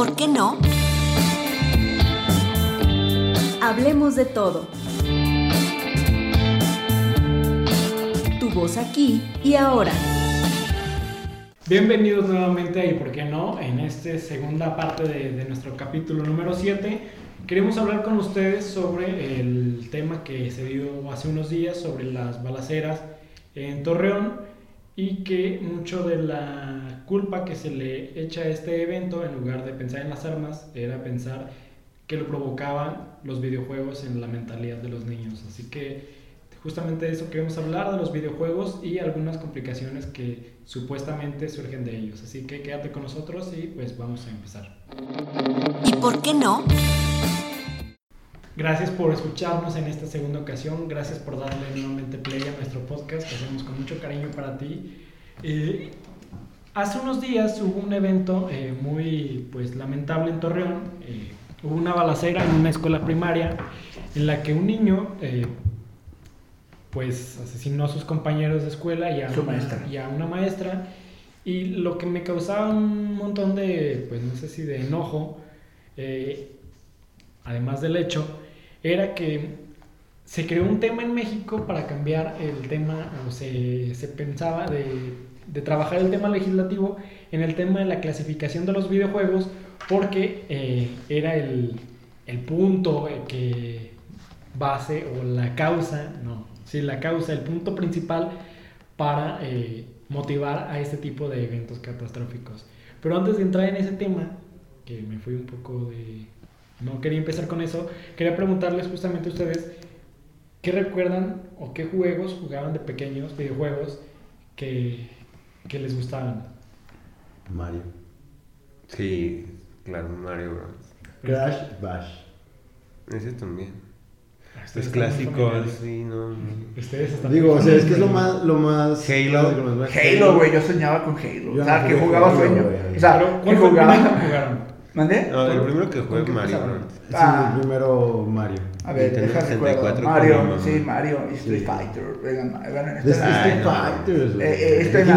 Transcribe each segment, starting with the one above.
por qué no? Hablemos de todo. Tu voz aquí y ahora. Bienvenidos nuevamente a Y por qué no, en esta segunda parte de, de nuestro capítulo número 7. Queremos hablar con ustedes sobre el tema que se dio hace unos días sobre las balaceras en Torreón y que mucho de la culpa que se le echa a este evento, en lugar de pensar en las armas, era pensar que lo provocaban los videojuegos en la mentalidad de los niños. Así que justamente de eso queremos hablar, de los videojuegos y algunas complicaciones que supuestamente surgen de ellos. Así que quédate con nosotros y pues vamos a empezar. ¿Y por qué no? Gracias por escucharnos en esta segunda ocasión, gracias por darle nuevamente play a nuestro podcast que hacemos con mucho cariño para ti. Eh, hace unos días hubo un evento eh, muy pues lamentable en Torreón, eh, hubo una balacera en una escuela primaria en la que un niño eh, pues asesinó a sus compañeros de escuela y a, Su una, maestra. y a una maestra y lo que me causaba un montón de pues no sé si de enojo además del hecho era que se creó un tema en México para cambiar el tema o se, se pensaba de, de trabajar el tema legislativo en el tema de la clasificación de los videojuegos porque eh, era el, el punto eh, que base o la causa, no, sí, la causa, el punto principal para eh, motivar a este tipo de eventos catastróficos. Pero antes de entrar en ese tema, que me fui un poco de... No quería empezar con eso, quería preguntarles justamente a ustedes, ¿qué recuerdan o qué juegos jugaban de pequeños, videojuegos, que, que les gustaban? Mario. Sí, claro, Mario Bros. Crash Bash. Ese también. Los están muy clásicos, sí, no. Ustedes están Digo, o sea, es que es lo más, lo más Halo. clásico, lo más- Halo, güey, yo soñaba con Halo. Yo o sea, no que jugaba Halo, sueño. güey. O sea, Pero, que ¿cuál fue el jugaba. jugaron? ¿Mandé? No, el primero que ¿Con jugué Mario Ah. primero Mario. A ver, deja 64 recuerdo. con Mario, sí, Mario y Street Sí. Fighter. Vengan, vengan, Es esta- Ay, Street no. Fighters, güey. eh, eh, esto en la-.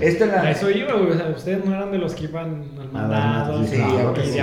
Esto en A la. eso iba, güey. O sea, ustedes no eran de los que iban al mandado, sí, y claro que de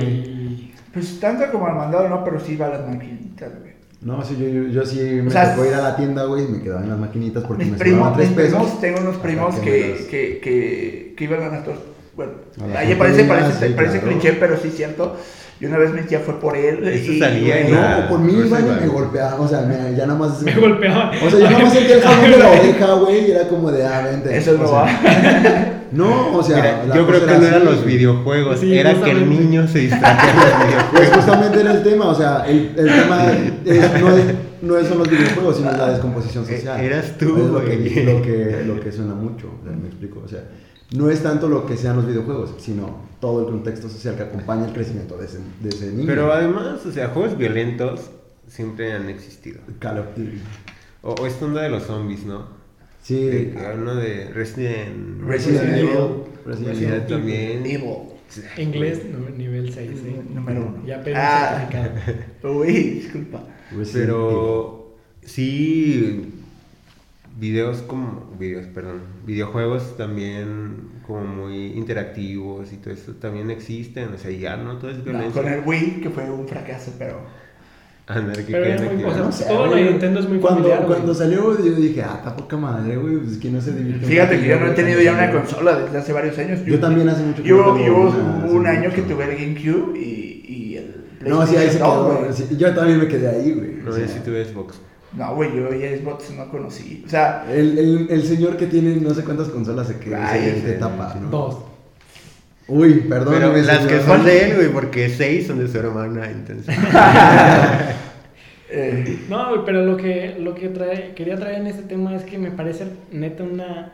güey. y. Pues tanto como al mandado, no, pero sí iba a las maquinitas, güey. No, sí, yo, yo, yo sí me O sea, tocó ir a la tienda, güey, y me quedaba en las maquinitas porque Mis me primos, sobraban tres pesos. tengo unos primos que que, que, que iban a nuestros. Bueno, ahí parece, parece, sí, parece claro. cliché, pero sí es cierto. Y una vez mi tía fue por él. Eso y, salía la- No, por mí iban y me golpeaban, o sea, me- ya nada más... Me golpeaban. O sea, yo nada más sentía el jalón de la oreja, güey, y era como de, ah, vente. Eso o no sea, va. No, o sea, Mira, yo creo que no era eran los videojuegos, Sí, era que el niño se distrajera de los Pues videojuegos. justamente era el tema, o sea, el, el tema es- no, es, no es- son los videojuegos, sino la descomposición social. Eh, eras tú, Es lo que, güey. lo, que, lo que suena mucho, o sea, me explico. O sea, no es tanto lo que sean los videojuegos, sino todo el contexto social que acompaña el crecimiento de ese, de ese niño. Pero además, o sea, juegos violentos siempre han existido. Call of Duty. O, o esta onda de los zombies, ¿no? Sí, De que uno de Resident, Resident Evil. Resident Resident Evil también. Evil. Inglés, nivel 6, ¿sí? Número uno. Ya pedí Ah. certificado. Uy, disculpa. Resident Pero sí, videos como, videos, perdón, videojuegos también como muy interactivos y todo eso también existen, o sea, ya no todo es No, violencia. con el Wii, que fue un fracaso, pero. Andar que Pero muy- o sea, No sé, todo lo de Nintendo es muy cuando, familiar, güey. Cuando salió, yo dije, ah, está poca madre, güey, pues que no se divierte. Fíjate que yo no he tenido ya una consola desde hace varios años. Yo también hace mucho que Yo, no yo una, un año mucho. que tuve el GameCube y, y el. No, sí, ahí se quedó. güey. yo también me quedé ahí, güey. No, o sea, yo sí tuve Xbox. No, güey, yo ya Xbox no conocí. O sea, El, el, el señor que tiene no sé cuántas consolas se quedó Ay, en ese, etapa, ¿no? Dos. Uy, perdón. Pero las señor. que son de él, güey, porque seis son de su hermana, entonces. eh, No, güey, pero lo que, lo que trae, quería traer en este tema es que me parece neta una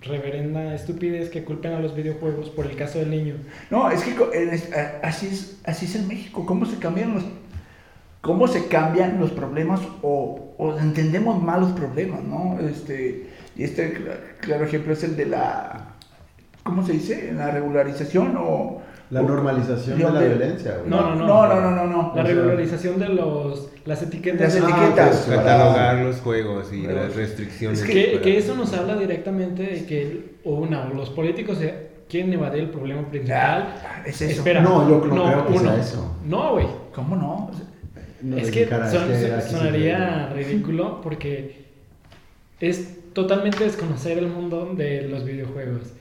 reverenda estupidez que culpen a los videojuegos por el caso del niño. no, es que es- a- así es, así es en México. ¿Cómo se cambian los, cómo se cambian los problemas o, o entendemos mal los problemas, ¿no? Este, y este cla- claro ejemplo es el de la, ¿cómo se dice? La regularización o... La o- normalización de la violencia, güey. No, no, no. No, no, no, no, no. La regularización de los, las etiquetas. Las etiquetas. pues, Catalogar los juegos y las restricciones. Es que, para- que eso nos habla directamente de que, o una, o los políticos se quieren evadir el problema principal. Ah, es eso. Espera. No, yo no creo que uno. sea eso. No, güey. ¿Cómo no? No, es que, cara, son- es que sí sonaría ridículo porque es totalmente desconocer el mundo de los videojuegos.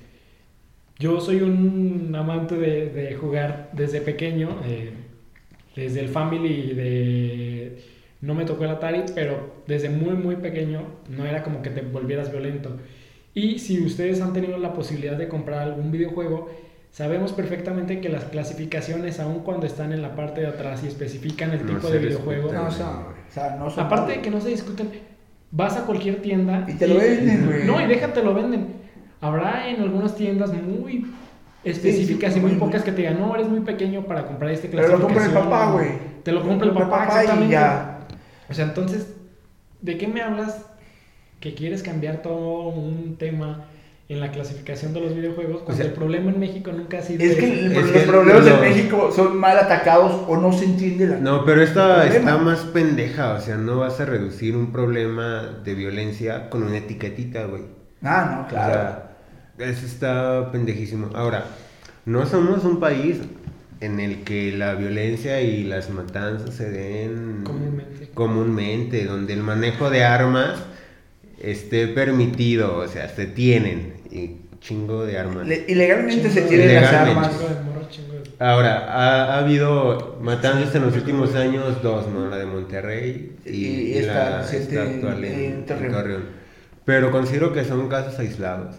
Yo soy un amante de, de jugar desde pequeño, eh, desde el Family de... No me tocó el Atari, pero desde muy muy pequeño no era como que te volvieras violento. Y si ustedes han tenido la posibilidad de comprar algún videojuego, sabemos perfectamente que las clasificaciones, aun cuando están en la parte de atrás y especifican el No tipo de videojuego. No, o sea, o sea, no son- Aparte de que no se discuten, vas a cualquier tienda Y te lo venden, güey. No, y déjate lo venden. Habrá en algunas tiendas muy específicas Sí, sí, y muy muy- pocas que te digan, no, eres muy pequeño para comprar este Pero lo compra el clasificación". papá, güey. Te lo compra el papá, y exactamente. ya. O sea, entonces, ¿de qué me hablas que quieres cambiar todo un tema en la clasificación de los videojuegos cuando sea, el problema en México nunca ha sido Es que ese? el- Es los que problemas en México son mal atacados o no se entiende la. No, pero esta está más pendeja, o sea, no vas a reducir un problema de violencia con una etiquetita, güey. Ah, no, O claro. sea, eso está pendejísimo. Ahora, no somos un país en el que la violencia y las matanzas se den Comúnmente. comúnmente, donde el manejo de armas esté permitido, o sea, se tienen y chingo de armas. Le- ilegalmente se tienen de- las armas. Chingo de morro, chingo de- Ahora, ha, ha habido matanzas en los últimos años, dos, ¿no? La de Monterrey y, Y y esta la esta actual en, en en Torreón. Torreón. Pero considero que son casos aislados.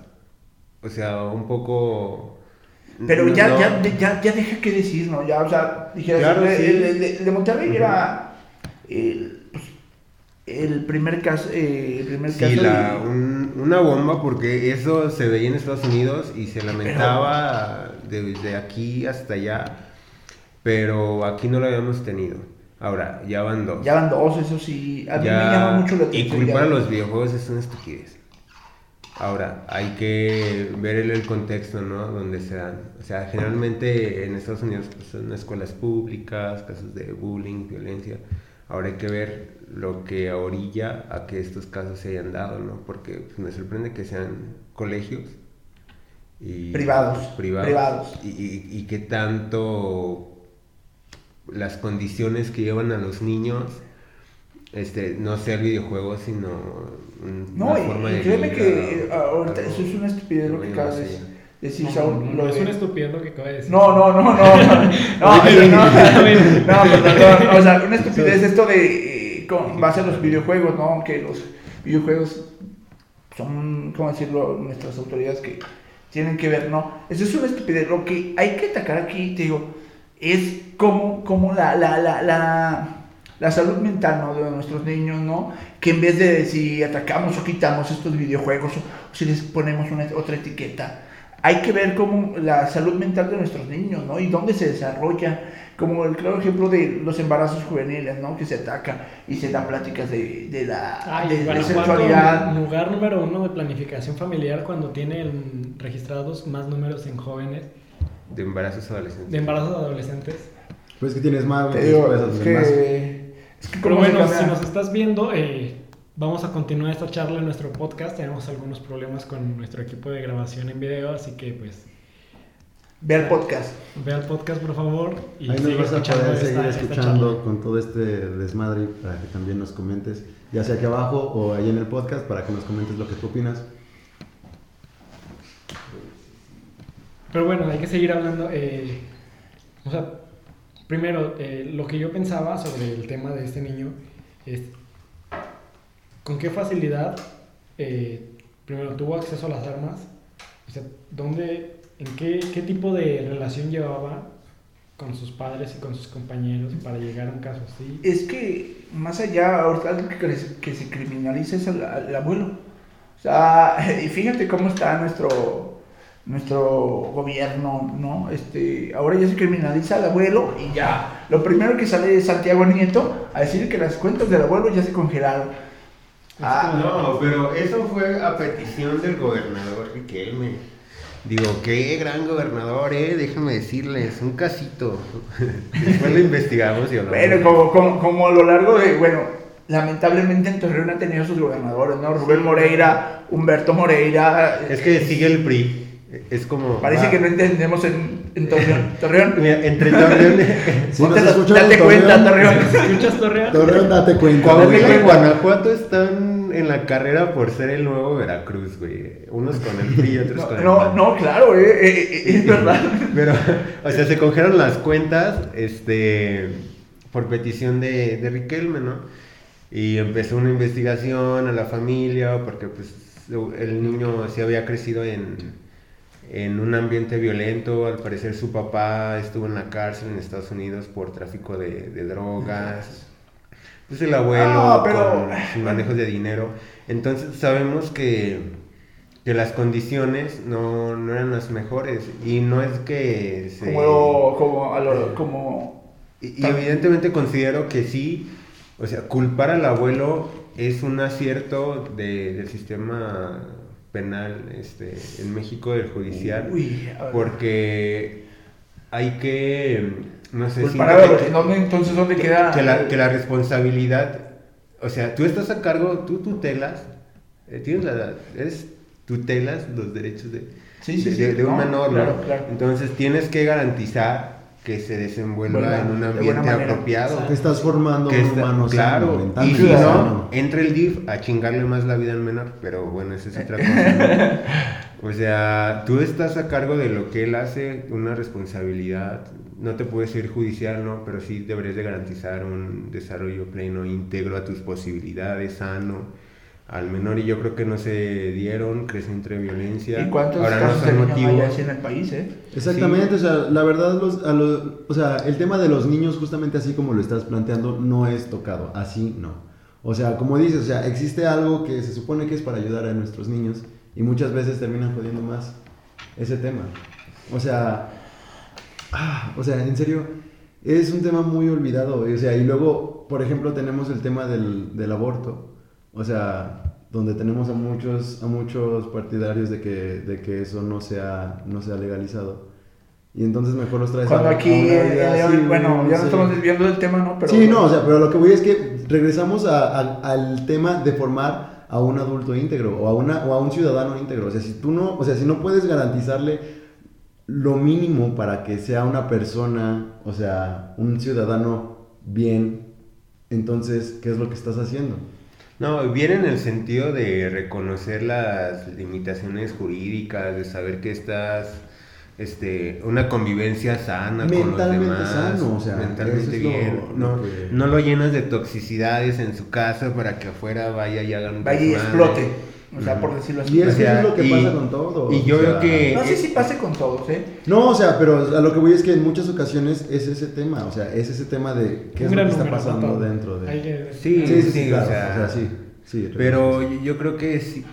O sea, un poco... Pero ya, no- ya, ya, ya deja que decir, ¿no? Ya, o sea, dijeras, Claro, el, sí. el- el- el de Monterrey era el, pues, el primer caso. eh, el primer Sí, caso la- de- un- una bomba porque eso se veía en Estados Unidos y se lamentaba desde aquí hasta allá, pero aquí no lo habíamos tenido. Ahora, ya van dos. Ya van dos, eso sí. A mí Ya- me llama mucho la y atención. culpar ya. a los videojuegos es una estupidez. Ahora, hay que ver el, el contexto, ¿no? Donde se dan. O sea, generalmente en Estados Unidos pues, son escuelas públicas, casos de bullying, violencia. Ahora hay que ver lo que orilla a que estos casos se hayan dado, ¿no? Porque pues, me sorprende que sean colegios. Y, Privados, Privados. privados. Y, y, y que tanto las condiciones que llevan a los niños este, no sea el videojuego, sino un- No, una y, forma y de créeme vida, que eh, ahorita eso es una estupidez lo que acabas de allá. decir, No, no, lo no, es una estupidez lo que acaba de decir. No, no, no, no. No, no, O sea, una estupidez esto de eh, con base a los videojuegos, ¿no? Que los videojuegos son, ¿cómo decirlo? Nuestras autoridades que tienen que ver, ¿no? Eso es una estupidez. Lo que hay que atacar aquí, te digo, es como, como la, la, la, la, la salud mental, ¿no? De nuestros niños, ¿no? Que en vez de si atacamos o quitamos estos videojuegos o, o si les ponemos una, otra etiqueta, hay que ver cómo la salud mental de nuestros niños, ¿no? Y dónde se desarrolla, como el claro ejemplo de los embarazos juveniles, ¿no? Que se atacan y se dan pláticas de, de la Ay, de, de Guanajuato, sexualidad. lugar número uno de planificación familiar cuando tienen registrados más números en jóvenes de embarazos adolescentes. de embarazos adolescentes. Pues que tienes más, Te digo, es más. que, es que Pero bueno, si nos estás viendo, eh, vamos a continuar esta charla en nuestro podcast. Tenemos algunos problemas con nuestro equipo de grabación en video, así que pues Ve el podcast. ve al podcast por favor y Ahí sigue nos vas a escuchando poder esta- seguir esta escuchando con todo este desmadre para que también nos comentes, ya sea aquí abajo o ahí en el podcast, para que nos comentes lo que tú opinas. Pero bueno, hay que seguir hablando. eh, o sea, primero, eh, lo que yo pensaba sobre el tema de este niño es con qué facilidad, eh, primero, tuvo acceso a las armas. O sea, ¿dónde, en qué, qué tipo de relación llevaba con sus padres y con sus compañeros para llegar a un caso así? Es que más allá, algo que, que- se criminaliza es al abuelo. O sea, y fíjate cómo está nuestro nuestro gobierno, ¿no? Este, ahora ya se criminaliza al abuelo y ya. Lo primero que sale es Santiago Nieto a decir que las cuentas del abuelo ya se congelaron. Ah, No, pero eso fue a petición del gobernador Riquelme. Digo, qué gran gobernador, eh, déjame decirles, un casito. Después lo investigamos y hablamos. Bueno, como, como, como a lo largo de, bueno, lamentablemente en Torreón ha tenido sus gobernadores, ¿no? Rubén Moreira, Humberto Moreira. Es que sigue el PRI. Es como... Parece que no entendemos en, en Torreón. Torreón. Mira, entre Torreón... Si date en cuenta, Torreón. ¿Escuchas Torreón? Torreón, date cuenta. Coahuila y Guanajuato están en la carrera por ser el nuevo Veracruz, güey. Unos con el PRI y otros No, con el no, PAN. no, claro, eh, eh, eh, es verdad. Pero, o sea, se congelaron las cuentas, este, por petición de, de Riquelme, ¿no? Y empezó una investigación a la familia, porque pues el niño se había crecido en, en un ambiente violento, al parecer su papá estuvo en la cárcel en Estados Unidos por tráfico de, de drogas. Pues el abuelo Ah, pero- con manejos de dinero. Entonces sabemos que, que las condiciones no, no eran las mejores. Y no es que se... Como, como, a lo- como Y, y evidentemente considero que sí, o sea, culpar al abuelo es un acierto de- del sistema penal este, en México, del judicial, Uy, porque hay que, no sé, Pues para que- ¿dónde, entonces, ¿dónde queda? que la, que la responsabilidad, o sea, tú estás a cargo, tú tutelas, eh, tienes la, eres tutelas los derechos de, Sí, sí, de, sí, de- de un no, menor, ¿no? claro, claro. Entonces tienes que garantizar que se desenvuelva Bueno, en un ambiente apropiado. Que estás formando Que un está- humano claro, sano, y si no, entra el DIF a chingarle más la vida al menor, pero bueno, esa es otra cosa. ¿no? O sea, tú estás a cargo de lo que él hace, una responsabilidad, no te puedes ir judicial, ¿no? Pero sí deberías de garantizar un desarrollo pleno, íntegro a tus posibilidades, sano al menor, y yo creo que no se dieron, creció entre violencia. ¿Y cuántos Ahora no casos de son niños hay motivo. así en el país, eh? Exactamente, o sea, la verdad, los, a los- o sea, el tema de los niños, justamente así como lo estás planteando, no es tocado, así no. O sea, como dices, o sea, existe algo que se supone que es para ayudar a nuestros niños y muchas veces terminan jodiendo más ese tema. O sea, ah, o sea, en serio, es un tema muy olvidado, o sea, y luego, por ejemplo, tenemos el tema del, del aborto, o sea, donde tenemos a muchos, a muchos partidarios de que, de que eso no sea, no sea legalizado. Y entonces mejor los traes Cuando a- a aquí, eh, así, bueno, ya sí. no estamos desviando del tema, ¿no? Pero, sí, no, o sea, pero lo que voy es que regresamos a- a- al tema de formar a un adulto íntegro o a, una, o a un ciudadano íntegro. O sea, si tú no, o sea, si no puedes garantizarle lo mínimo para que sea una persona, o sea, un ciudadano bien, entonces, ¿qué es lo que estás haciendo? No, viene en el sentido de reconocer las limitaciones jurídicas, de saber que estás, este, una convivencia sana con los Mentalmente demás, sano, o sea, mentalmente bien, lo no, que- no lo llenas de toxicidades en su casa para que afuera vaya y haga un Vaya y explote. O sea, por decirlo así. Y eso es lo que y- pasa con todo. y yo o veo sea, que- No sé si pase con todos, ¿eh? No, o sea, pero a lo que voy es que en muchas ocasiones es ese tema, o sea, es ese tema de qué es lo que está pasando dentro de... Que- Sí, Sí, sí, sí, sí, o claro, sea, sí, sí. Pero yo- yo creo que sí,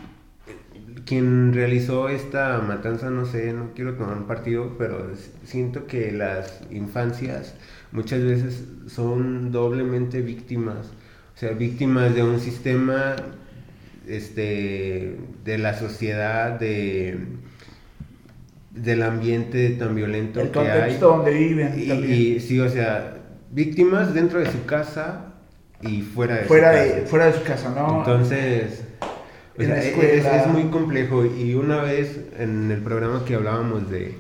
quien realizó esta matanza, no sé, no quiero tomar un partido, pero siento que las infancias muchas veces son doblemente víctimas. O sea, víctimas de un sistema, este, de la sociedad, de del ambiente tan violento El que hay. donde viven Y, sí, o sea, víctimas dentro de su casa y fuera de fuera, su de, casa. fuera de su casa, ¿no? Entonces, o En sea, la es, es muy complejo. Y una vez en el programa que hablábamos de,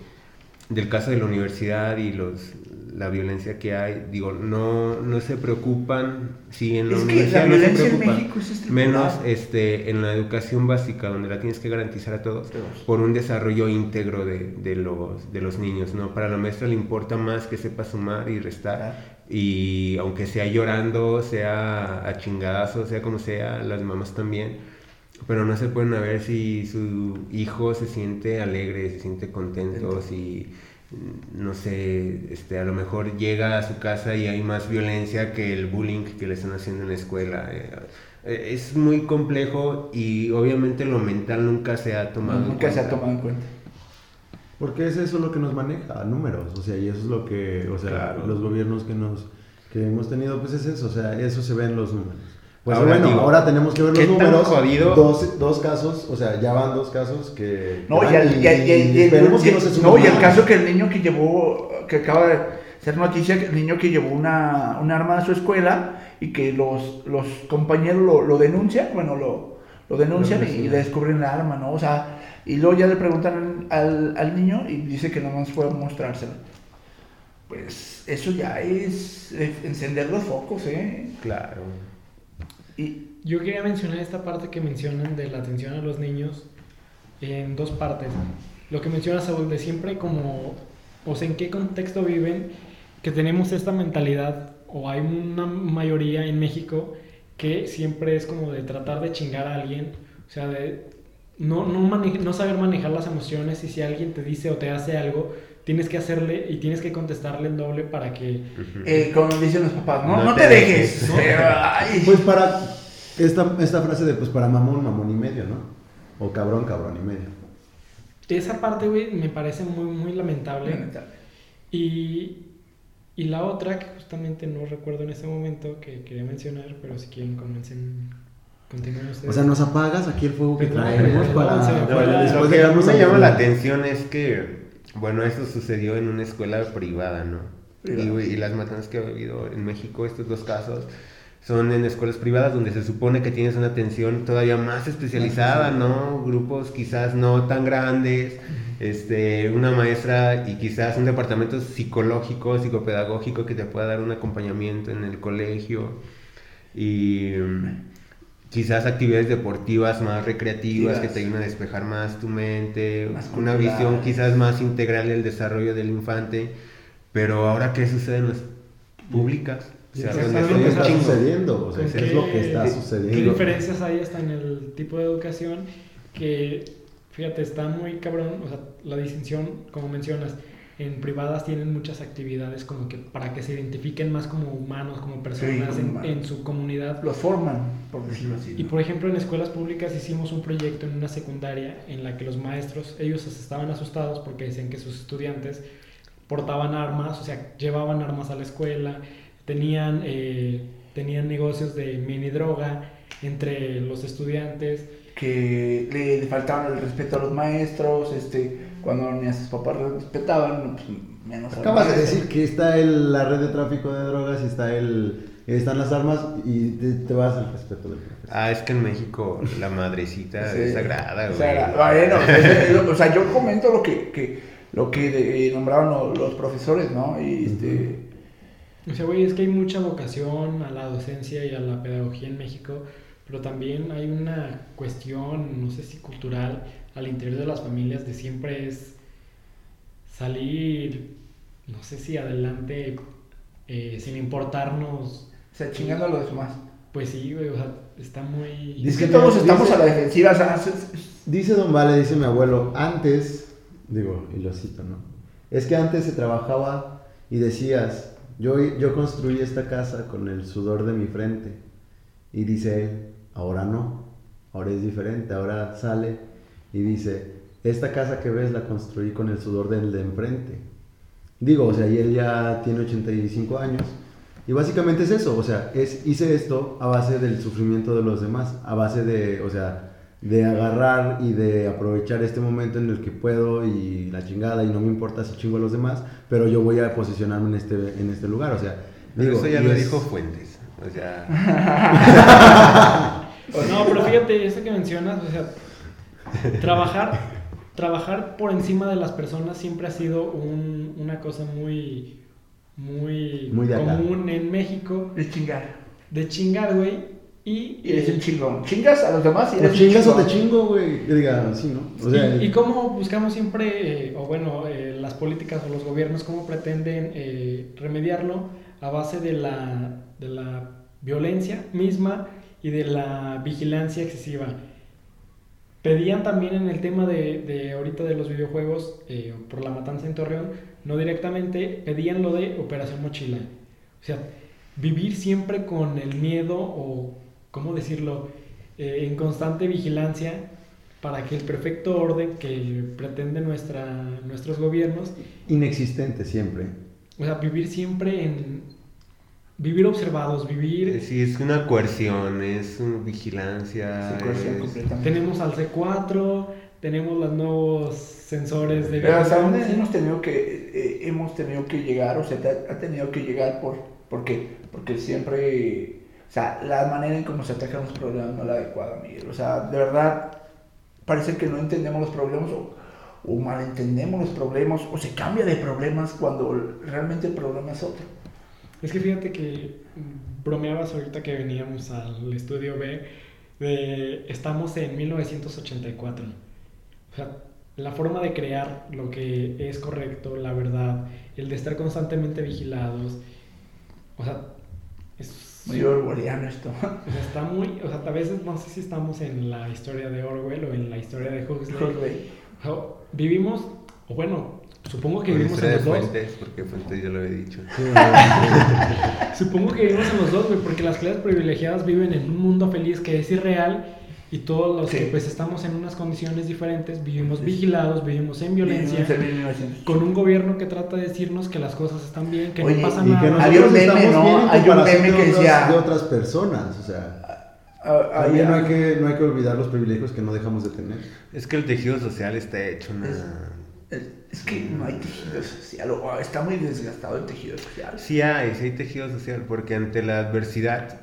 del caso de la universidad y los la violencia que hay, digo, no, no se preocupan, sí, en la Es que universidad la no se preocupan, es menos este, en la educación básica, donde la tienes que garantizar a todos, por un desarrollo íntegro de, de los, de los niños, ¿no? Para la maestra le importa más que sepa sumar y restar, y aunque sea llorando, sea a chingadazos, sea como sea, las mamás también, pero no se pueden a ver si su hijo se siente alegre, se siente contento, si mm, no sé, este, a lo mejor llega a su casa y hay más violencia que el bullying que le están haciendo en la escuela. eh, eh, es muy complejo y obviamente lo mental nunca se ha tomado en Nunca se ha tomado en cuenta. Porque es eso lo que nos maneja, números, o sea, y eso es lo que, o sea, Claro. los gobiernos que nos que hemos tenido, pues es eso, o sea, eso se ve en los números. Pues Ahora bueno, digo, ahora tenemos que ver ¿qué los números. Dos, dos casos, o sea, ya van dos casos que. No, y, el, y, y esperemos que no se no, sumen y el más. caso que el niño que llevó, que acaba de ser noticia, que el niño que llevó una, un arma a su escuela y que los, los compañeros lo, lo denuncian, bueno, lo, lo denuncian y le descubren la arma, ¿no? O sea, y luego ya le preguntan al, al niño y dice que nomás fue a mostrársela. Pues eso ya es encender los focos, ¿eh? Claro. Yo quería mencionar esta parte que mencionan de la atención a los niños en dos partes. Lo que menciona Saúl de siempre como, o sea, en qué contexto viven, que tenemos esta mentalidad, o hay una mayoría en México que siempre es como de tratar de chingar a alguien, o sea, de no, no, no saber manejar las emociones y si alguien te dice o te hace algo, tienes que hacerle y tienes que contestarle en doble para que... eh, como dicen los papás, no, No no te te dejes. dejes. Ay. Pues para esta, esta frase de pues para mamón, mamón y medio, ¿no? O cabrón, cabrón y medio. Esa parte, güey, me parece muy, muy lamentable. Lamentable. Y, y la otra, que justamente no recuerdo en este momento, que quería mencionar, pero si quieren comiencen. O sea, nos apagas aquí el fuego que traemos para, No, después lo que a mí dejarnos me llama la la atención es que, bueno, eso sucedió en una escuela privada, ¿no? Y, Privada. y las matanzas que ha habido en México, estos dos casos, son en escuelas privadas donde se supone que tienes una atención todavía más especializada, ¿no? Grupos quizás no tan grandes, este, una maestra y quizás un departamento psicológico, psicopedagógico que te pueda dar un acompañamiento en el colegio y mm, quizás actividades deportivas más recreativas que te ayuden a despejar más tu mente, Más una cultural. visión quizás más integral del desarrollo del infante, pero ahora qué sucede en las públicas? O sea, Sí, donde es lo que está chingo. sucediendo, o sea, ¿Con es lo qué- que está ¿Qué sucediendo. diferencias hay hasta en el tipo de educación? Que, fíjate, está muy cabrón, o sea, la distinción, como mencionas, en privadas tienen muchas actividades como que para que se identifiquen más como humanos, como personas como en, su comunidad. Los forman, por decirlo así. Y por ejemplo, en escuelas públicas hicimos un proyecto en una secundaria en la que los maestros, ellos estaban asustados porque decían que sus estudiantes portaban armas, o sea, llevaban armas a la escuela, tenían, eh, tenían negocios de mini droga entre los estudiantes. que le, le faltaban el respeto a los maestros, este, cuando ni a sus papás respetaban, pues, menos Acabas de decir que está el- la red de tráfico de drogas y está el, están las armas y te, te vas al respeto del profesor. Ah, es que en México la madrecita Sí. es sagrada, güey. Bueno, o sea, yo comento lo que, que lo que eh, nombraron lo- los profesores, ¿no? Y este, O sea, güey, es que hay mucha vocación a la docencia y a la pedagogía en México, pero también hay una cuestión, no sé si cultural, al interior de las familias de siempre es salir, no sé si adelante, eh, sin importarnos, o sea, chingando a los demás. pues sí, güey, o sea, está muy... Dice que todos estamos dice- a la defensiva, o sea, es- es- Dice Don Vale, dice mi abuelo, antes, digo, y lo cito, ¿no? Es que antes se trabajaba y decías, yo, yo construí esta casa con el sudor de mi frente. Y dice él, ahora no, ahora es diferente, ahora sale y dice, esta casa que ves la construí con el sudor del de enfrente. Digo, o sea, y él ya tiene 85 años. Y básicamente es eso, o sea, es, hice esto a base del sufrimiento de los demás, a base de, o sea, de agarrar y de aprovechar este momento en el que puedo y la chingada y no me importa si chingo a los demás, pero yo voy a posicionarme en este, en este lugar, o sea, Pero digo, eso ya lo es- dijo Fuentes. O sea, No, pero fíjate, eso que mencionas, o sea, trabajar, trabajar por encima de las personas siempre ha sido un- una cosa muy, muy, Muy de común en México, es chingar. de chingar, güey, y, Y eres un chingón. Chingas a los demás y O eres un chingas o te chingo, güey. Diga, sí, ¿no? O sea, y, y cómo buscamos siempre, eh, o bueno, eh, las políticas o los gobiernos, cómo pretenden eh, remediarlo a base de la, de la violencia misma y de la vigilancia excesiva. Pedían también en el tema de, de ahorita de los videojuegos, eh, por la matanza en Torreón, no directamente, pedían lo de Operación Mochila. O sea, vivir siempre con el miedo o, ¿cómo decirlo?, Eh, en constante vigilancia para que el perfecto orden que pretende nuestra, nuestros gobiernos, inexistente siempre. o sea, vivir siempre en... Vivir observados, vivir... sí, es una coerción, es una vigilancia. Sí, coerción es- completamente. Tenemos al C4, tenemos los nuevos sensores de Pero hasta dónde hemos tenido que eh, hemos tenido que llegar, o sea, te ha, tenido que llegar por porque porque siempre, o O sea, la manera en cómo se atacan los problemas no es la adecuada, Miguel. O sea, de verdad, parece que no entendemos los problemas o, o malentendemos los problemas o se cambia de problemas cuando realmente el problema es otro. Es que fíjate que mm, bromeabas ahorita que veníamos al estudio B de estamos en 1984. O sea, la forma de crear lo que es correcto, la verdad, el de estar constantemente vigilados, o sea, es Muy orwelliano esto. o sea, está muy, o sea, a veces no sé si estamos en la historia de Orwell o en la historia de Huxley. O sea, vivimos, o bueno, supongo que vivimos en los dos. Fuentes, porque Fuentes ya lo había dicho. Sí, Supongo que vivimos en los dos, güey, porque las clases privilegiadas viven en un mundo feliz que es irreal y todos los Sí. que pues estamos en unas condiciones diferentes, vivimos vigilados, vivimos en violencia, En 1900. con un gobierno que trata de decirnos que las cosas están bien, que Oye, no pasa y que nada. nosotros Había un meme, estamos ¿no? Hay un meme de que otras- decía- de otras personas, o sea, Ah, ah, también no hay que no hay que olvidar los privilegios que no dejamos de tener. Es que el tejido social está hecho una... Es- Es, es que no hay tejido social, o está muy desgastado el tejido social. Sí hay, sí hay tejido social, porque ante la adversidad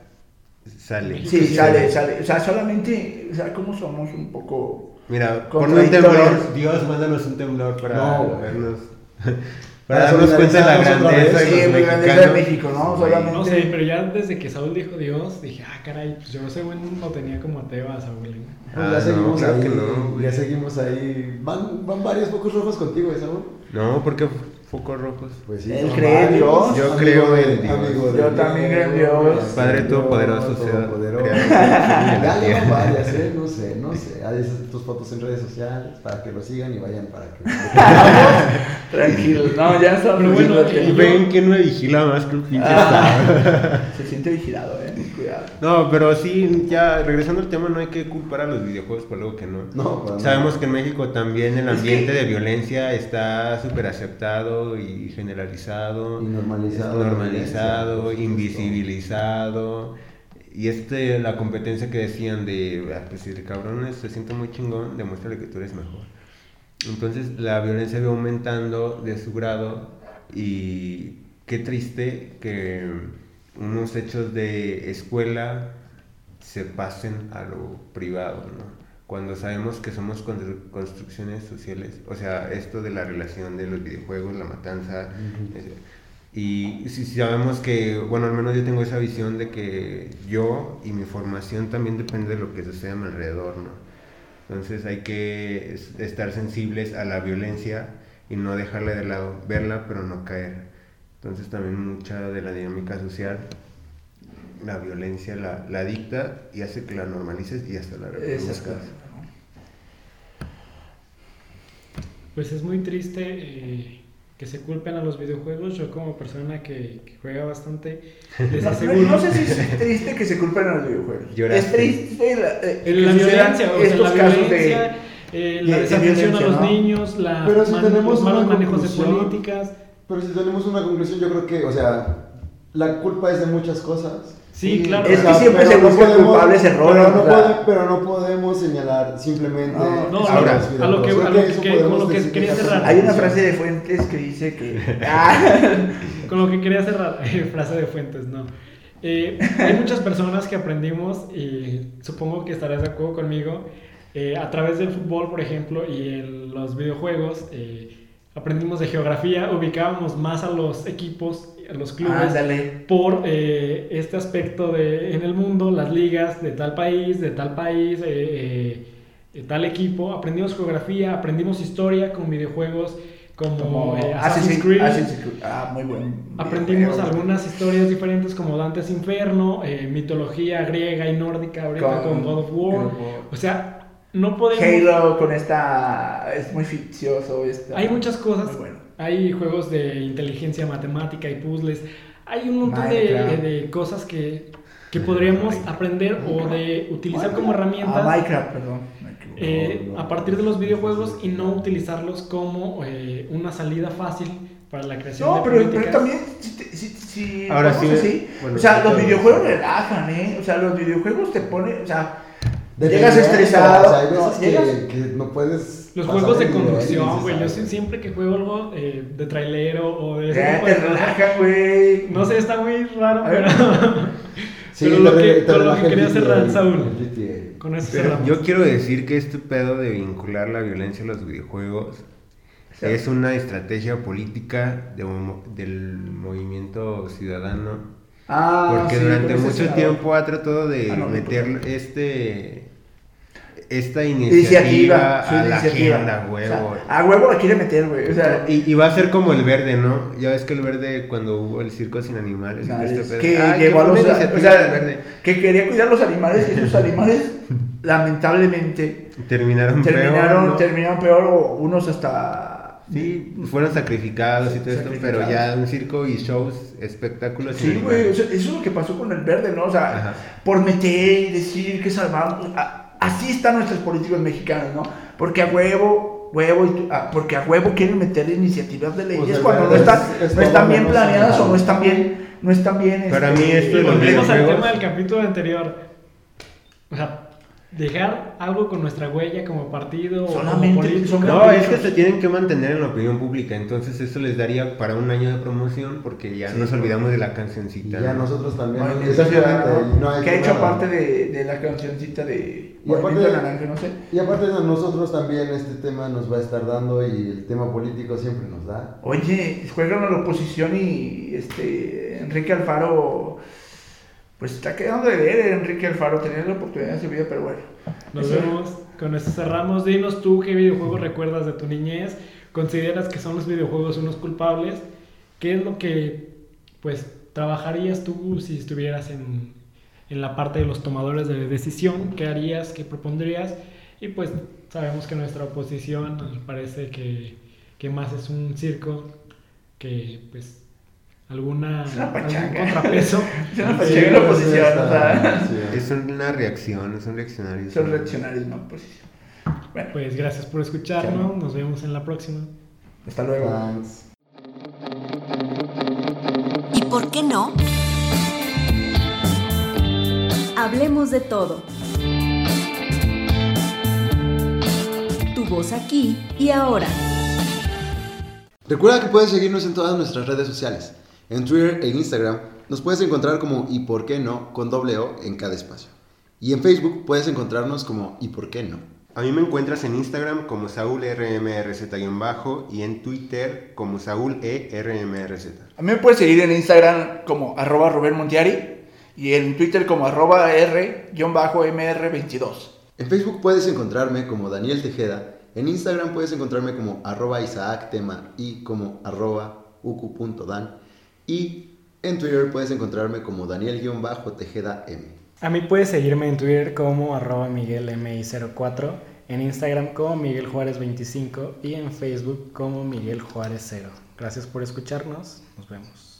sale. Sí, sale, sale. O sea, solamente, o sea, ¿cómo somos un poco... Mira, pon un temblor. Dios, mándanos un temblor para No, vernos. Para darnos cuenta de la grandeza de Sí, muy grandeza de. México, ¿no? Güey. Solamente- No sé, pero ya desde que Saúl dijo Dios, dije, ah, caray, pues yo según lo tenía como ateo a Saúl. ¿eh? Pues Ah, ya no, seguimos claro ahí, que no, güey. ya seguimos ahí. Van, van varios focos rojos contigo, ¿eh, Saúl? No, porque focos rojos. Pues sí. Él cree en. Dios. Yo Amigo creo en Dios. amigo de Yo también creo en Dios. Padre Todopoderoso, sea, Todopoderoso. creador Ya del cielo y le la van tierra. varias, ¿eh? No sé, no sé. Hay esas- tus fotos en redes sociales para que lo sigan y vayan para que. Tranquilo, no, ya estamos Pero bueno. Ven que no me vigila más que un pinche se siente vigilado, eh. No, pero sí, ya regresando al tema, no hay que culpar a los videojuegos por algo que no. No, Sabemos que en México también el Es ambiente que- de violencia está súper aceptado y generalizado. Y normalizado. Normalizado, invisibilizado. Y este, la competencia que decían de, "Ah, pues si el cabrón es- se siente muy chingón, demuéstrale que tú eres mejor. Entonces la violencia va aumentando de su grado y qué triste que unos hechos de escuela se pasen a lo privado, ¿no? Cuando sabemos que somos constru- construcciones sociales, o sea, esto de la relación de los videojuegos, la matanza, eh, y si sabemos que, bueno, al menos yo tengo esa visión de que yo y mi formación también depende de lo que sucede a mi alrededor, ¿no? Entonces hay que es- estar sensibles a la violencia y no dejarla de lado, verla pero no caer. Entonces también mucha de la dinámica social, la violencia la, la dicta y hace que la normalices y hasta la reproduzcas. Pues es muy triste eh, que se culpen a los videojuegos. Yo como persona que, que juega bastante, les No, aseguro... no sé si es triste que se culpen a los videojuegos. Lloraste. Es triste la, eh, la violencia, o sea, estos la casos violencia, de... eh, la de- de desatención a los ¿no? niños, la Pero si man- tenemos los malos manejos de políticas. Pero si tenemos una conclusión, yo creo que, o sea, la culpa es de muchas cosas. Sí, claro. Es que siempre se buscan culpables erróneos, Pero no, pode- pero no podemos señalar simplemente. No, No, Ahora, a lo que, a lo que, que- con lo que quería cerrar. Hay una frase de Fuentes que dice que... Con lo que quería cerrar, eh, frase de Fuentes, no. Eh, hay muchas personas que aprendimos, y supongo que estarás de acuerdo conmigo, eh, a través del fútbol, por ejemplo, y en los videojuegos, eh, aprendimos de geografía, ubicábamos más a los equipos, a los clubes, por eh, este aspecto de en el mundo, las ligas de tal país, de tal país, eh, eh, de tal equipo. Aprendimos geografía, aprendimos historia con videojuegos como, Como eh, Assassin's Assassin's Creed. Assassin's Creed. Ah, muy buen. Aprendimos algunas historias diferentes como Dante's Inferno, mitología griega y nórdica ahorita con, God of War. God of War. O sea, no podemos... Halo con esta. Es muy ficticioso. Esta, Hay muchas cosas. Muy bueno. Hay juegos de inteligencia matemática y puzzles. Hay un montón de, Minecraft. de cosas que, que podríamos aprender o de utilizar como Ah, herramientas Minecraft, perdón. eh, a partir de los videojuegos y no utilizarlos como eh, una salida fácil para la creación No, de pero, pero también, si, si, si Ahora sí, así, bueno, o sea, los videojuegos relajan, ¿eh? O sea, los videojuegos te ponen, o sea, llegas estresado, O sea, hay veces no, que, no puedes. Los juegos de conducción, güey. Yo "Ay, sí- siempre que juego algo eh, de trailero o de ya te relajan, güey. No sé, está muy raro, pero Pero lo que- con lo relaja que quería GTA, cerrar, Saúl. Con eso Pero cerramos. yo quiero decir que este pedo de vincular la violencia a los videojuegos Sí. es una estrategia política de un- del movimiento ciudadano. Ah, Porque sí, durante mucho tiempo ha tratado de Ah, no, meter este esta Iniciativa, iniciativa su a la iniciativa. agenda, O huevo. sea, a huevo la quiere meter, güey. O sea, y, y va a ser como el verde, ¿no? Ya ves que el verde cuando hubo el circo sin animales. este que "Ay, llevó a los o sea, verde". que quería cuidar los animales y esos animales lamentablemente terminaron, terminaron peor, ¿no? terminaron peor o unos hasta Sí, fueron sacrificados y todo esto, pero ya un circo y shows, espectáculos. Sí, güey, o sea, eso es lo que pasó con el verde, ¿no? O sea, Ajá. por meter y decir que salvamos. a- así están nuestros políticos mexicanos, ¿no? Porque a huevo, huevo, y a- porque a huevo quieren meter iniciativas de leyes Pues cuando no están, es- es no están bien planeadas o no están bien, no están bien. Para este, mí esto de los volvemos al tema del capítulo anterior. O sea, dejar algo con nuestra huella como partido o como político. No, es que se tienen que mantener en la opinión pública, entonces eso les daría para un año de promoción porque ya Sí, nos olvidamos de la Y cancioncita. ya ¿no? nosotros también. Y no hay que ha hecho nada. aparte de, de la cancioncita de Y aparte- Movimiento Naranja, no sé. Y aparte de nosotros también este tema nos va a estar dando y el tema político siempre nos da. Oye, juegan a la oposición y este Enrique Alfaro, pues está quedando de ver Enrique Alfaro, tener la oportunidad en su vida, pero bueno. Nos vemos. Con esto cerramos. Dinos tú qué videojuegos recuerdas de tu niñez. ¿Consideras que son los videojuegos unos culpables? ¿Qué es lo que pues trabajarías tú si estuvieras en, en la parte de los tomadores de decisión? ¿Qué harías? ¿Qué propondrías? Y pues sabemos que nuestra oposición nos parece que, que más es un circo que pues alguna Es una algún pachanga. contrapeso. Es una pachanga en la oposición, sí, o sea. Es una reacción, es un reaccionario. son reaccionarios la oposición. Bueno, Pues gracias por escucharnos. Nos vemos en la próxima. hasta luego. Thanks. ¿Y por qué no? Hablemos de todo. Tu voz aquí y ahora. Recuerda que puedes seguirnos en todas nuestras redes sociales. En Twitter e Instagram nos puedes encontrar como y por qué no con doble O en cada espacio. Y en Facebook puedes encontrarnos como y por qué no. A mí me encuentras en Instagram como Saúl RMRZ- y en Twitter como Saúl E ERMRZ. A mí me puedes seguir en Instagram como arroba Montiari y en Twitter como arroba R-MR22. En Facebook puedes encontrarme como Daniel Tejeda. En Instagram puedes encontrarme como arroba Isaac Tema y como arroba ucu.dan. Y en Twitter puedes encontrarme como Daniel-Tejeda M. A mí puedes seguirme en Twitter como arroba miguelmi04, en Instagram como Miguel Juárez 25 y en Facebook como Miguel Juárez 0. Gracias por escucharnos. Nos vemos.